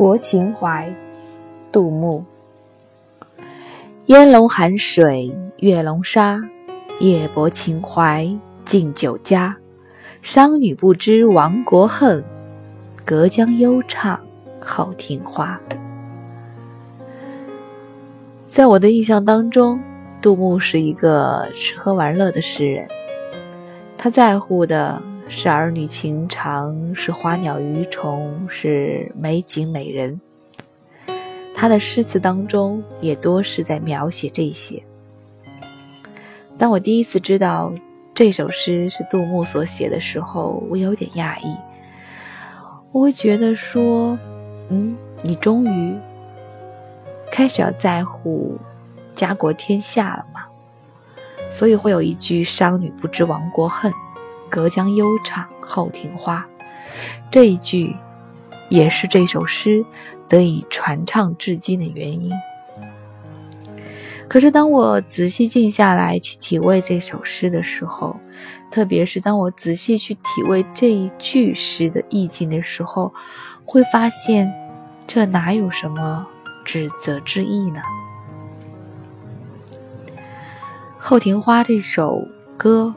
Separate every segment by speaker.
Speaker 1: 泊秦淮，杜牧。烟笼寒水月笼沙，夜泊秦淮近酒家。商女不知亡国恨，隔江犹唱后庭花。在我的印象当中，杜牧是一个吃喝玩乐的诗人，他在乎的。是儿女情长，是花鸟鱼虫，是美景美人。他的诗词当中也多是在描写这些。当我第一次知道这首诗是杜牧所写的时候，我有点讶异。我会觉得说：“嗯，你终于开始要在乎家国天下了吗？”所以会有一句“商女不知亡国恨”。隔江犹唱后庭花，这一句也是这首诗得以传唱至今的原因。可是，当我仔细静下来去体味这首诗的时候，特别是当我仔细去体味这一句诗的意境的时候，会发现这哪有什么指责之意呢？《后庭花》这首歌。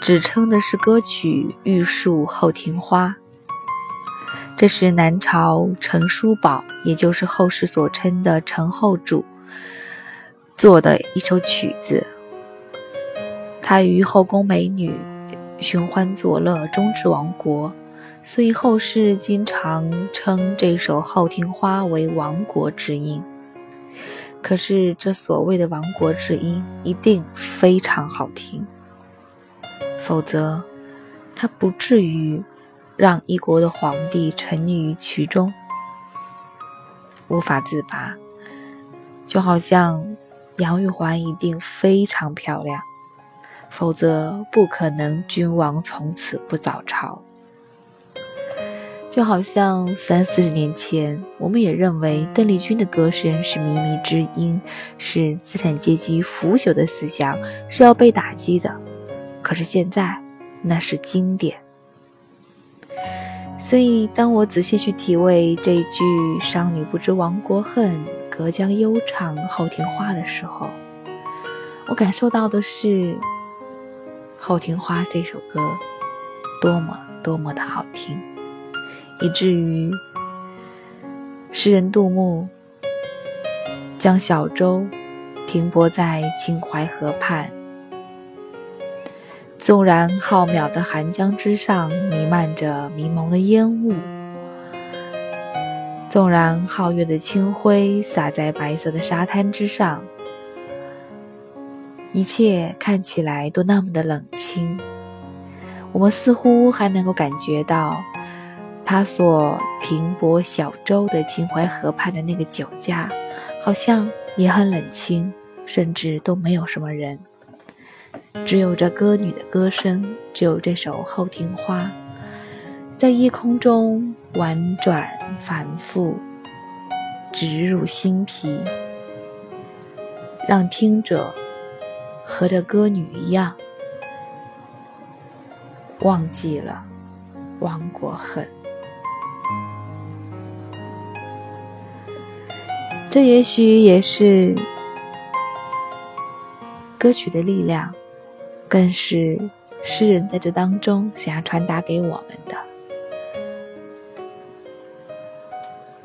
Speaker 1: 只称的是歌曲《玉树后庭花》，这是南朝陈叔宝，也就是后世所称的陈后主做的一首曲子。他与后宫美女寻欢作乐，终至亡国，所以后世经常称这首《后庭花》为亡国之音。可是，这所谓的亡国之音，一定非常好听。否则，他不至于让一国的皇帝沉溺于其中，无法自拔。就好像杨玉环一定非常漂亮，否则不可能君王从此不早朝。就好像三四十年前，我们也认为邓丽君的歌声是靡靡之音，是资产阶级腐朽的思想，是要被打击的。可是现在，那是经典。所以，当我仔细去体味这一句“商女不知亡国恨，隔江犹唱后庭花”的时候，我感受到的是《后庭花》这首歌多么多么的好听，以至于诗人杜牧将小舟停泊在秦淮河畔。纵然浩渺的寒江之上弥漫着迷蒙的烟雾，纵然皓月的清辉洒在白色的沙滩之上，一切看起来都那么的冷清，我们似乎还能够感觉到他所停泊小舟的秦淮河畔的那个酒家，好像也很冷清，甚至都没有什么人。只有这歌女的歌声，只有这首《后庭花》，在夜空中婉转反复，直入心脾，让听者和这歌女一样，忘记了亡国恨。这也许也是歌曲的力量。更是诗人在这当中想要传达给我们的。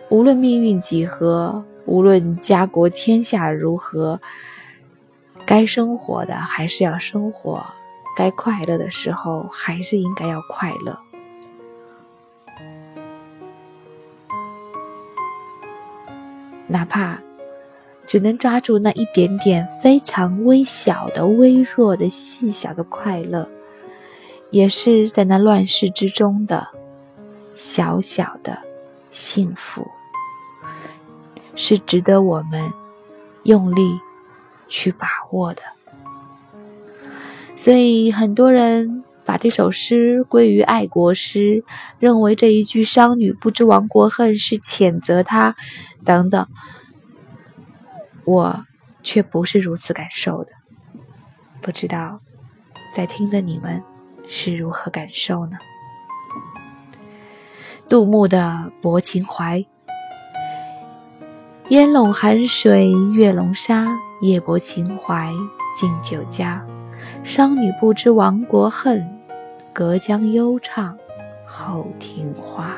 Speaker 1: 无论命运几何，无论家国天下如何，该生活的还是要生活，该快乐的时候还是应该要快乐，哪怕。只能抓住那一点点非常微小的、微弱的、细小的快乐，也是在那乱世之中的小小的幸福，是值得我们用力去把握的。所以，很多人把这首诗归于爱国诗，认为这一句“商女不知亡国恨”是谴责他，等等。我却不是如此感受的，不知道在听的你们是如何感受呢？杜牧的《泊秦淮》：烟笼寒水月笼沙，夜泊秦淮近酒家。商女不知亡国恨，隔江犹唱后庭花。